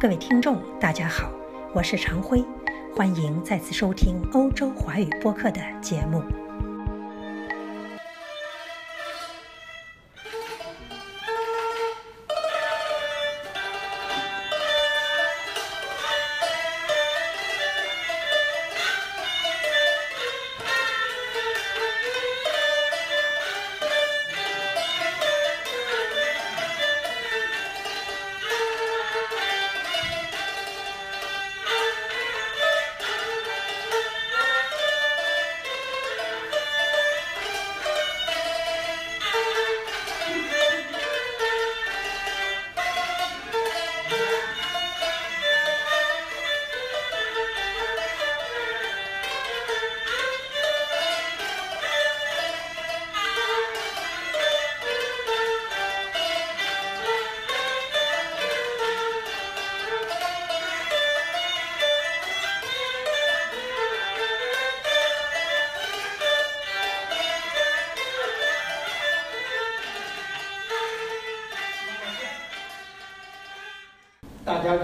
各位听众，大家好，我是常辉，欢迎再次收听欧洲华语播客的节目。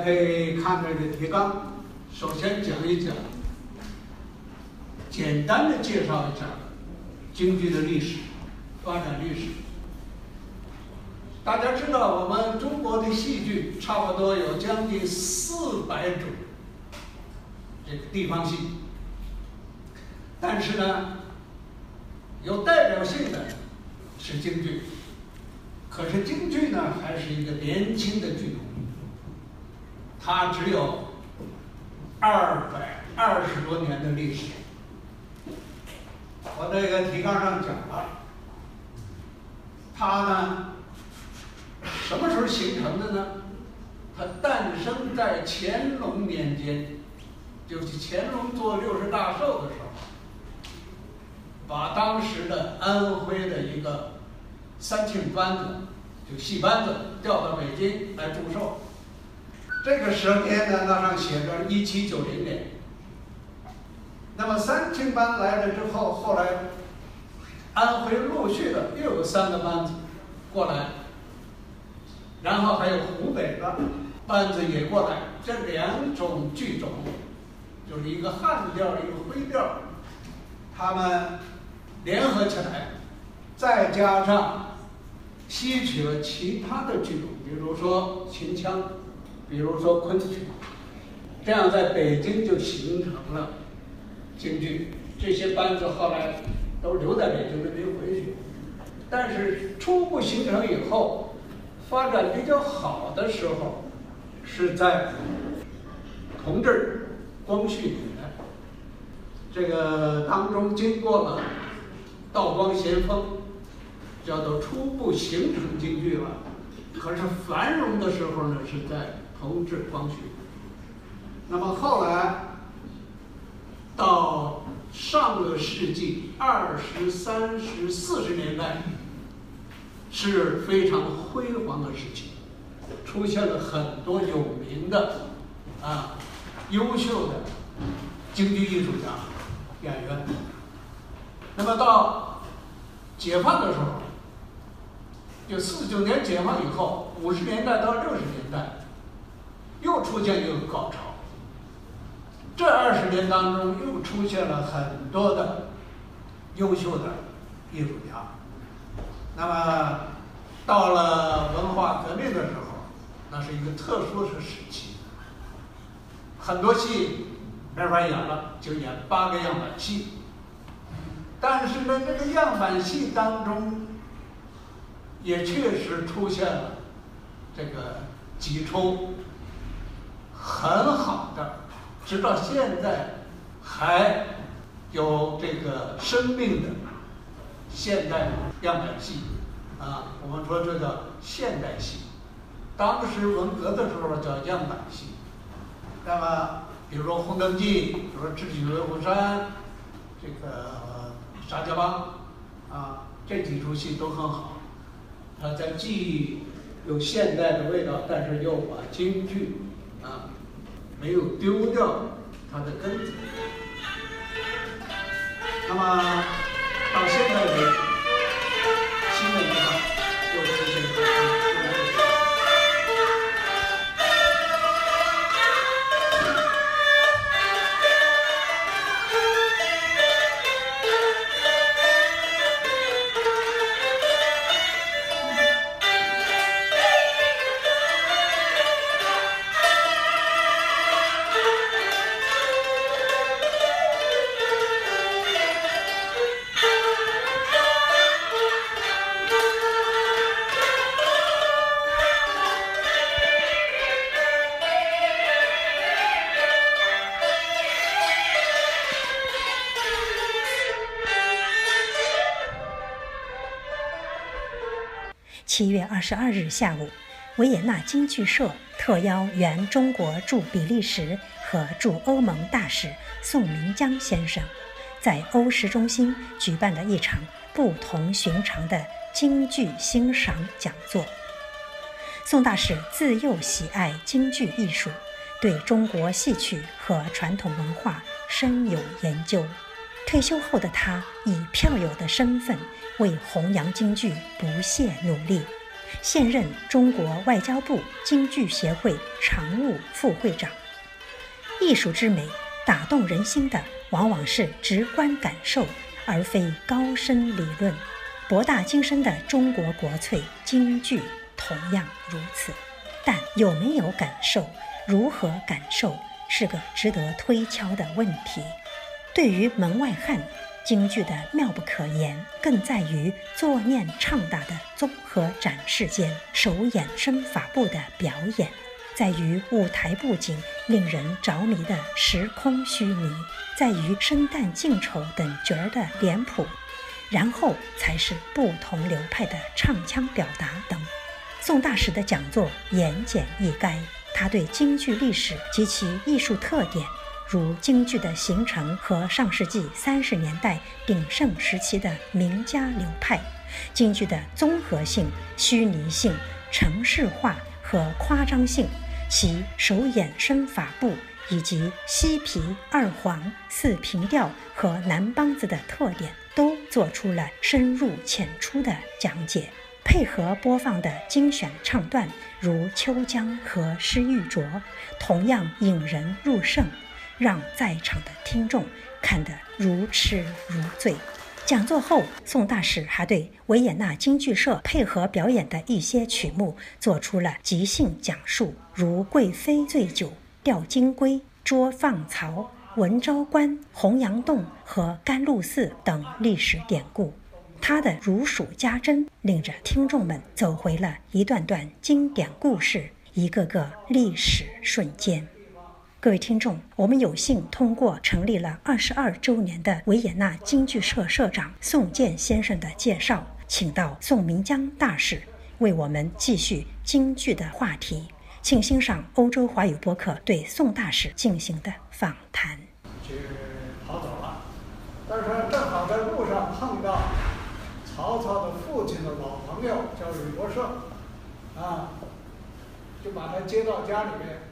可以看这个提纲，首先讲一讲，简单的介绍一下京剧的历史、发展历史。大家知道，我们中国的戏剧差不多有将近四百种这个地方戏，但是呢，有代表性的是京剧，可是京剧呢，还是一个年轻的剧种。它只有二百二十多年的历史。我这个提纲上讲了，它呢什么时候形成的呢？它诞生在乾隆年间，就是乾隆做六十大寿的时候，把当时的安徽的一个三庆班子，就戏班子调到北京来祝寿。这个时间呢，那上写着一七九零年。那么三庆班来了之后，后来安徽陆续的又有三个班子过来，然后还有湖北的班子也过来，这两种剧种就是一个汉调，一个徽调，他们联合起来，再加上吸取了其他的剧种，比如说秦腔。比如说昆曲，这样在北京就形成了京剧。这些班子后来都留在北京，没回去。但是初步形成以后，发展比较好的时候，是在同治、光绪年。这个当中经过了道光咸丰，叫做初步形成京剧了。可是繁荣的时候呢，是在。同治、光绪，那么后来到上个世纪二十三、十四十年代是非常辉煌的时期，出现了很多有名的啊优秀的京剧艺术家、演员。那么到解放的时候，就四九年解放以后，五十年代到六十年代。出现一个高潮。这二十年当中，又出现了很多的优秀的艺术家。那么，到了文化革命的时候，那是一个特殊的时期。很多戏没法演了，就演八个样板戏。但是呢，这个样板戏当中，也确实出现了这个几出。很好的，直到现在还有这个生命的现代样板戏啊，我们说这叫现代戏。当时文革的时候叫样板戏。那么，比如说《红灯记》，比如说《智取威虎山》，这个《沙家浜》，啊，这几出戏都很好。它在既有现代的味道，但是又把京剧。没有丢掉它的根子。那么到现在为止，新的一个二十二日下午，维也纳京剧社特邀原中国驻比利时和驻欧盟大使宋明江先生，在欧时中心举办了一场不同寻常的京剧欣赏讲座。宋大使自幼喜爱京剧艺术，对中国戏曲和传统文化深有研究。退休后的他以票友的身份为弘扬京剧不懈努力，现任中国外交部京剧协会常务副会长。艺术之美，打动人心的往往是直观感受，而非高深理论。博大精深的中国国粹京剧同样如此。但有没有感受，如何感受，是个值得推敲的问题。对于门外汉，京剧的妙不可言，更在于作念唱打的综合展示间，手眼身法步的表演，在于舞台布景令人着迷的时空虚拟，在于生旦净丑等角儿的脸谱，然后才是不同流派的唱腔表达等。宋大使的讲座言简意赅，他对京剧历史及其艺术特点。如京剧的形成和上世纪三十年代鼎盛时期的名家流派，京剧的综合性、虚拟性、程式化和夸张性，其手眼身法步以及西皮、二黄、四平调和南梆子的特点，都做出了深入浅出的讲解，配合播放的精选唱段，如《秋江》和《诗玉镯》，同样引人入胜。让在场的听众看得如痴如醉。讲座后，宋大使还对维也纳京剧社配合表演的一些曲目做出了即兴讲述，如《贵妃醉酒》《吊金龟》《捉放曹》《文昭关》《洪阳洞》和甘露寺等历史典故。他的如数家珍，令着听众们走回了一段段经典故事，一个个历史瞬间。各位听众，我们有幸通过成立了二十二周年的维也纳京剧社社长宋健先生的介绍，请到宋明江大使为我们继续京剧的话题。请欣赏欧洲华语播客对宋大使进行的访谈。去跑走了，但是正好在路上碰到曹操的父亲的老朋友，叫吕伯奢，啊，就把他接到家里面。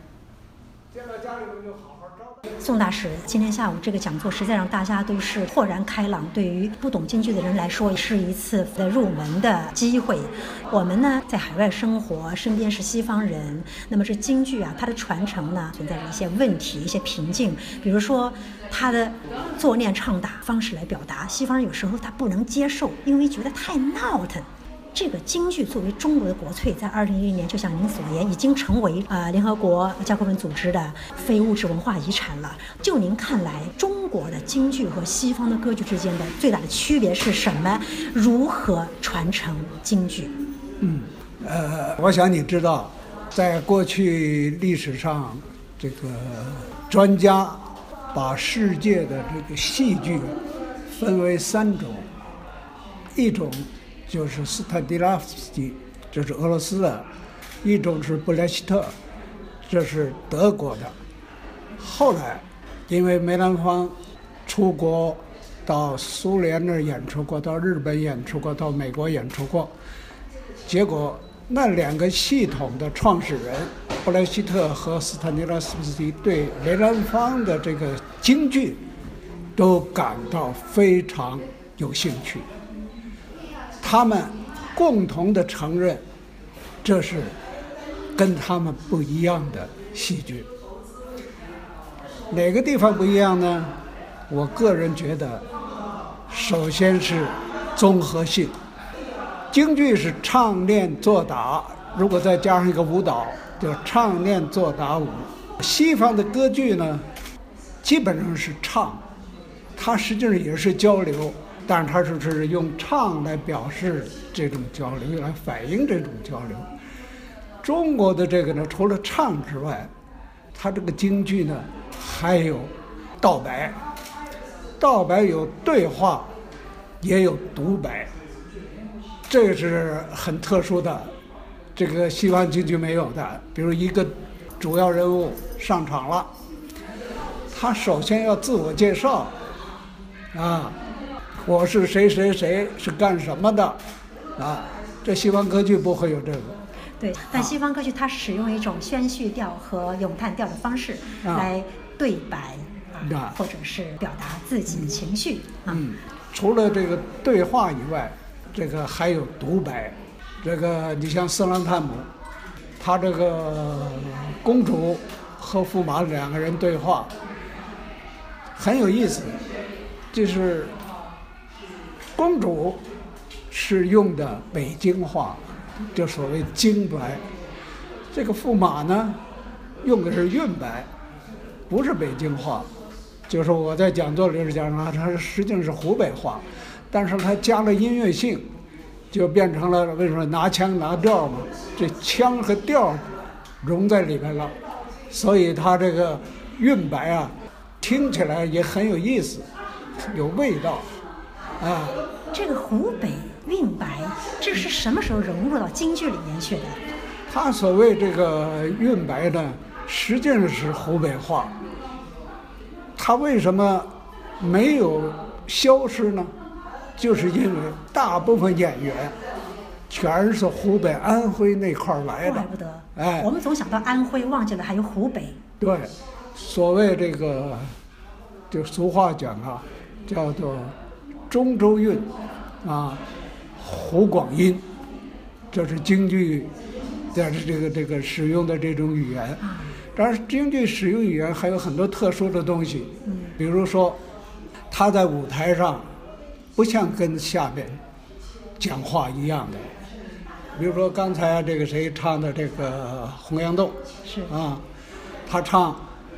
宋大使，今天下午这个讲座实在让大家都是豁然开朗。对于不懂京剧的人来说，是一次的入门的机会。我们呢，在海外生活，身边是西方人，那么这京剧啊，它的传承呢，存在着一些问题、一些瓶颈。比如说，它的作念唱打方式来表达，西方人有时候他不能接受，因为觉得太闹腾。这个京剧作为中国的国粹，在二零一零年，就像您所言，已经成为呃联合国教科文组织的非物质文化遗产了。就您看来，中国的京剧和西方的歌剧之间的最大的区别是什么？如何传承京剧？嗯，呃，我想你知道，在过去历史上，这个专家把世界的这个戏剧分为三种，一种。就是斯坦迪拉夫斯基，这是俄罗斯的；一种是布莱希特，这是德国的。后来，因为梅兰芳出国到苏联那儿演出过，到日本演出过，到美国演出过，结果那两个系统的创始人布莱希特和斯坦迪拉夫斯基对梅兰芳的这个京剧都感到非常有兴趣。他们共同的承认，这是跟他们不一样的戏剧。哪个地方不一样呢？我个人觉得，首先是综合性。京剧是唱念做打，如果再加上一个舞蹈，叫唱念做打舞。西方的歌剧呢，基本上是唱，它实际上也是交流。但是他是是用唱来表示这种交流，来反映这种交流。中国的这个呢，除了唱之外，它这个京剧呢还有道白，道白有对话，也有独白。这是很特殊的，这个西方京剧没有的。比如一个主要人物上场了，他首先要自我介绍，啊，我是谁谁谁，是干什么的，啊，这西方歌剧不会有这个。对，但西方歌剧它使用一种宣叙调和咏叹调的方式啊来对白啊啊，或者是表达自己的情绪啊。嗯，除了这个对话以外，这个还有独白。这个你像斯兰探姆，他这个公主和驸马两个人对话，很有意思。就是公主是用的北京话，就所谓京白；这个驸马呢，用的是韵白，不是北京话。就是我在讲座里是讲了，它实际上是湖北话，但是它加了音乐性，就变成了为什么拿腔拿调嘛？这腔和调融在里边了，所以它这个韵白啊，听起来也很有意思，有味道，啊。这个湖北韵白，这是什么时候融入到京剧里面去的？他所谓这个韵白呢，实际上是湖北话。他为什么没有消失呢？就是因为大部分演员全是湖北、安徽那块儿来的。怪不得，哎我们总想到安徽，忘记了还有湖北。对，所谓这个，就俗话讲啊，叫做中州韵，啊，湖广音，这是京剧但是这个这个使用的这种语言。当然，京剧使用语言还有很多特殊的东西，比如说，他在舞台上不像跟下边讲话一样的，比如说刚才这个谁唱的这个《洪阳洞》。是啊，他唱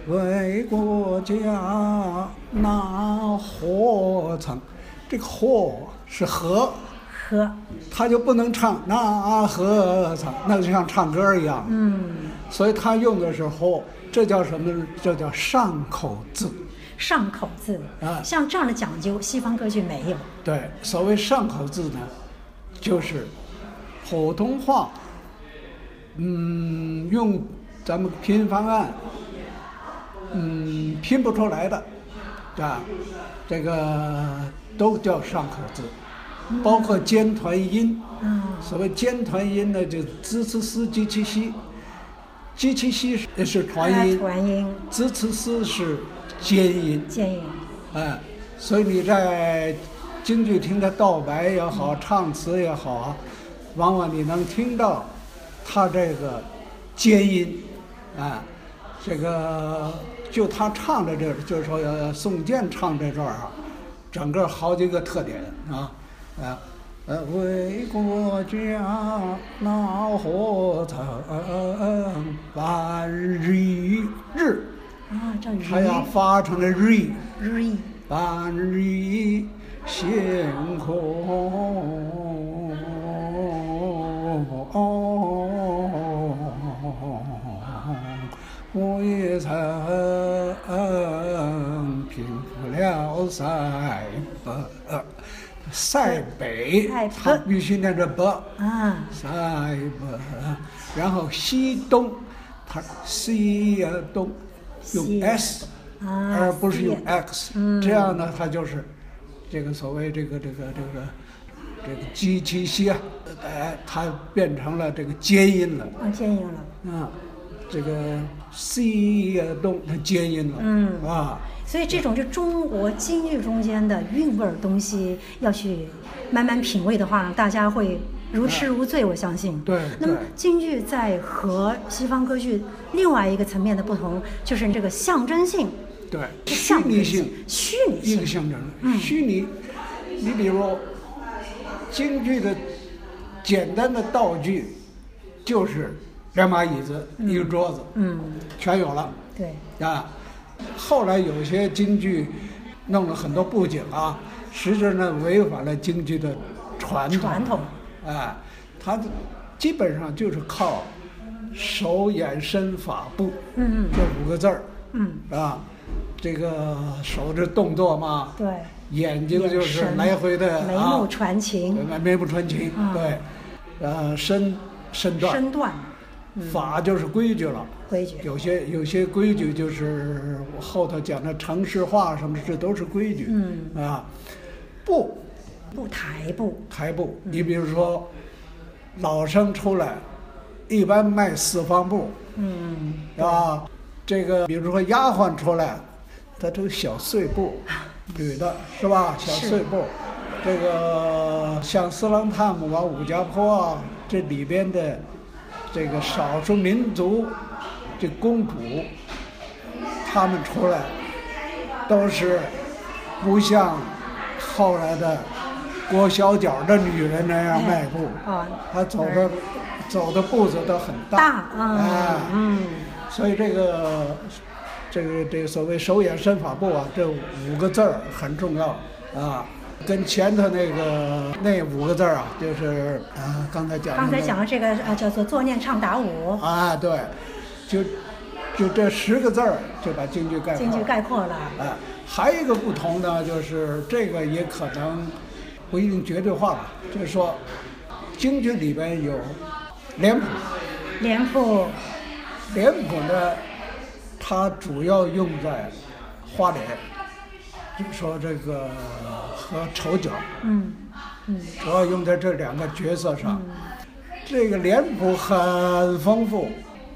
为国家纳火层，这个和是和，和他就不能唱那和唱，那就像唱歌一样。嗯，所以他用的是和，这叫什么呢？这叫上口字。上口字啊像这样的讲究，西方歌剧没有。对，所谓上口字呢，就是普通话，嗯，用咱们拼音方案，嗯，拼不出来的，啊，这个都叫上口字，包括尖团音。嗯，所谓尖团音呢，就滋呲丝、鸡七西，鸡七西是是团音，团音、滋呲丝是尖音。尖音。哎，所以你在京剧厅的道白也好，唱词也好啊，往往你能听到他这个尖音，啊，这个就他唱的这，就是说宋健唱这段啊，整个好几个特点啊，啊。呃，为国家纳火层，万日日，啊，叫他要发成了日。日半日星空，我也曾平复了塞北，塞北他必须念着北。啊，塞北，然后西东，它西呀东用 s，啊而不是用 x，嗯这样呢，它就是这个所谓这个这个这个这个鸡七西啊，哎，它变成了这个尖音了啊，尖音了。啊，这个西呀东它坚硬了，嗯啊，所以这种就中国京剧中间的韵味儿东西，要去慢慢品味的话，大家会如痴如醉，我相信。对那么京剧在和西方歌剧另外一个层面的不同，就是这个象征性。对，是虚象征拟性。虚拟性。一个象征，嗯虚拟。你比如京剧的简单的道具，就是两把椅子、一个桌子，嗯，全有了对，啊。后来有些京剧弄了很多布景啊，实际上呢违反了京剧的传统。传统。啊，它基本上就是靠手、眼、身、法、步嗯这五个字儿。嗯啊，这个手这动作嘛，对，眼睛就是来回的眉啊目，传情，眉眉目传情，嗯对，呃，身身段，身段法就是规矩了。规矩，有些有些规矩就是我后头讲的城市化什么，这都是规矩。嗯啊，步步台步，台步，你比如说老生出来，一般迈四方步嗯，啊。这个比如说丫鬟出来，她这个小碎步，女的是吧？小碎步。这个像四郎探母啊、武家坡啊，这里边的这个少数民族这公主，他们出来都是不像后来的裹小脚的女人那样迈步，啊，她走的走的步子都很大。大，啊所以这个这个这个所谓手眼身法步啊，这五个字儿很重要啊。跟前头那个那五个字儿啊，就是啊，刚才讲的刚才讲的这个啊叫做作念唱打舞，啊，对，就就这十个字儿就把京剧概括京剧了。概括了，哎，还有一个不同呢，就是这个也可能不一定绝对化吧，就是说，京剧里边有脸谱，脸谱，脸谱呢，它主要用在花脸，说这个和丑角，嗯嗯主要用在这两个角色上。这个脸谱很丰富，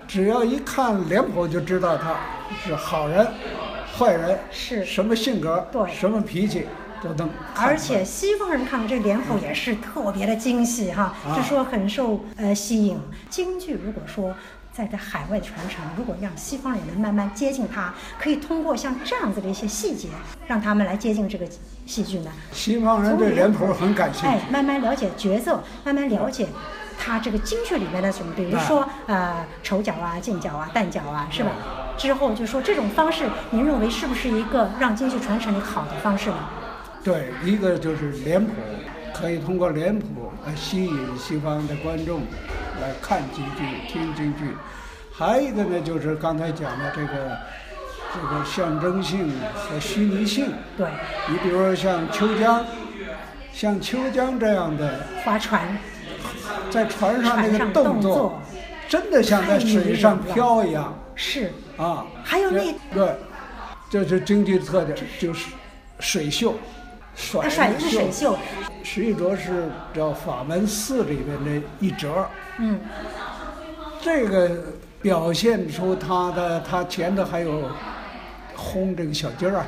只要一看脸谱就知道他是好人、坏人，是什么性格，对什么脾气都能看出来。而且西方人看到这脸谱也是特别的精细哈，啊就说很受呃吸引。京剧如果说在在海外传承，如果让西方人能慢慢接近它，可以通过像这样子的一些细节，让他们来接近这个戏剧呢。西方人对脸谱很感兴趣哎趣，，慢慢了解角色，慢慢了解。他这个京剧里面的什么，比如说呃丑角啊、近角啊、旦角啊，是吧？之后就说这种方式，您认为是不是一个让京剧传承的好的方式呢？对，一个就是脸谱，可以通过脸谱来吸引西方的观众来看京剧、听京剧。还有一个呢，就是刚才讲的这个这个象征性和虚拟性。对，你比如说像秋江，像秋江这样的，划船。在船上那个动作真的像在水上漂一样是，啊！还有那对，这是京剧特点，就是水袖，甩他甩的是水袖，石玉镯是叫法门寺里边的一折，嗯，这个表现出他的他前头还有轰这个小鸡儿啊，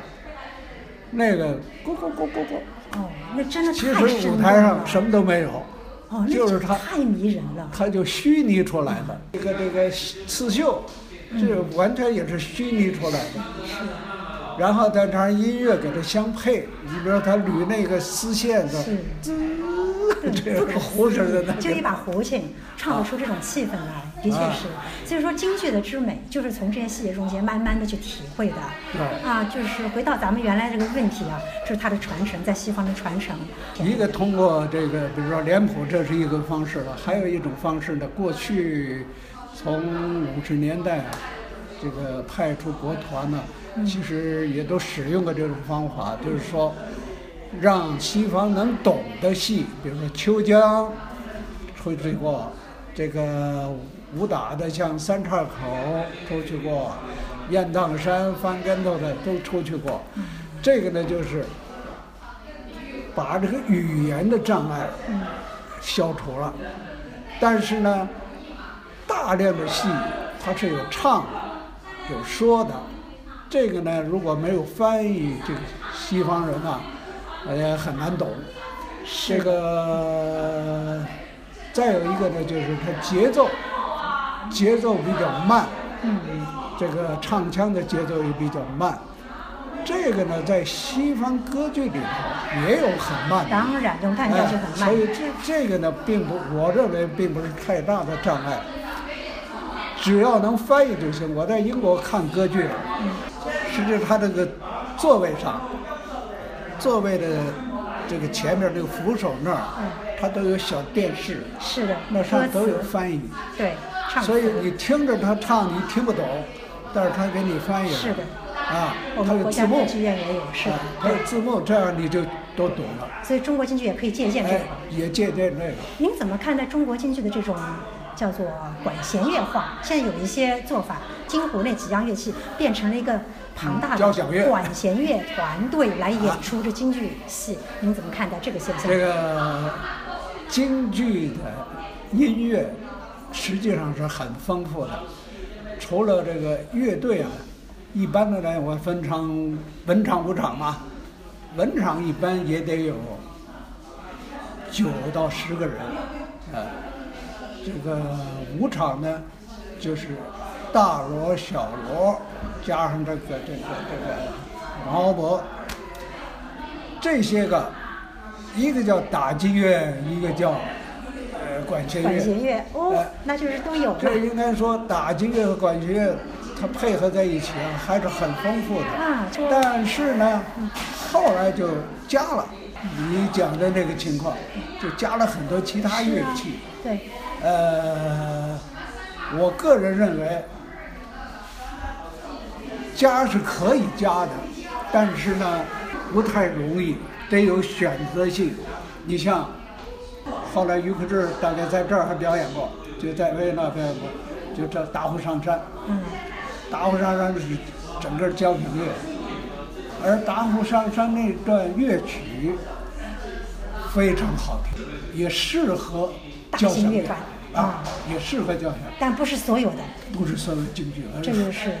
那个咕咕咕咕咕。哦，那真的其实舞台上什么都没有，哦，就是他太迷人了。他就虚拟出来的。这个这个刺绣，这完全也是虚拟出来的。然后再加上音乐给它相配，你比如说他捋那个丝线的，是，这个胡似的那，就一把胡琴，唱得出这种气氛来，的确啊是。所以说，京剧的之美，就是从这些细节中间慢慢的去体会的。对啊，就是回到咱们原来这个问题啊，就是它的传承，在西方的传承。一个通过这个，比如说脸谱，这是一个方式了。还有一种方式呢，过去从五十年代，啊这个派出国团呢，其实也都使用过这种方法，就是说，让西方能懂的戏，比如说秋江出去过，这个武打的像三岔口出去过，雁荡山翻跟头的都出去过。这个呢，就是把这个语言的障碍消除了，但是呢，大量的戏它是有唱的，有说的，这个呢，如果没有翻译，这个西方人啊，也很难懂。这个再有一个呢，就是它节奏，节奏比较慢，嗯，这个唱腔的节奏也比较慢。这个呢，在西方歌剧里头也有很慢的，当然，咏叹调就很慢。所以这这个呢，并不，我认为并不是太大的障碍，只要能翻译就行。我在英国看歌剧，实际它这个座位上，座位的这个前面这个扶手那儿，它都有小电视，是的，那上都有翻译，对，唱所以你听着他唱你听不懂，但是他给你翻译了。是的，啊，我们国家歌剧院也有，是的，他有字幕，这样你就都懂了。所以中国京剧也可以借鉴这个。也借鉴那个。您怎么看待中国京剧的这种叫做管弦乐化？现在有一些做法，京胡那几样乐器变成了一个庞大的管弦乐团队来演出这京剧戏，您怎么看待这个现象？这个京剧的音乐实际上是很丰富的，除了这个乐队啊。一般的来，我分成文场武场嘛，文场一般也得有九到十个人，呃，这个武场呢，就是大锣、小锣，加上这个这个这个毛伯，这些个，一个叫打击乐，一个叫呃管弦乐。管弦乐哦，那就是都有。这应该说打击乐和管弦乐。它配合在一起啊，还是很丰富的。啊，但是呢，后来就加了你讲的那个情况，就加了很多其他乐器。对。呃，我个人认为，加是可以加的，但是呢，不太容易，得有选择性。你像后来于克志大概在这儿还表演过，就在维也纳表演过，就这大湖上山。嗯。大湖上山是整个交响乐，而大湖上山那段乐曲非常好听，也适合交响乐啊，也适合交响。但不是所有的，不是所有京剧，这就是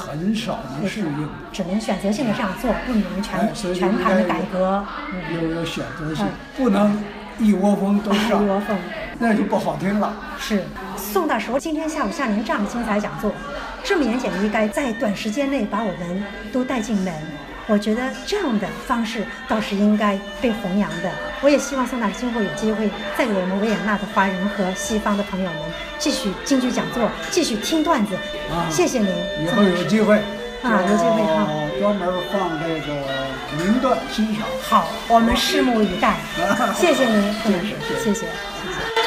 很少能适应，只能选择性的这样做，不能全全盘的改革。有有选择性，不能一窝蜂都上，一窝蜂，那就不好听了。是宋大叔今天下午像您这样的精彩讲座。这么严谨的一该在短时间内把我们都带进门，我觉得这样的方式倒是应该被弘扬的。我也希望宋大师今后有机会再给我们维也纳的华人和西方的朋友们继续京剧讲座，继续听段子。谢谢您。以后有机会啊，有机会哈，专门放这个名段欣赏。好，我们拭目以待。谢谢您，宋老师，谢谢，谢谢。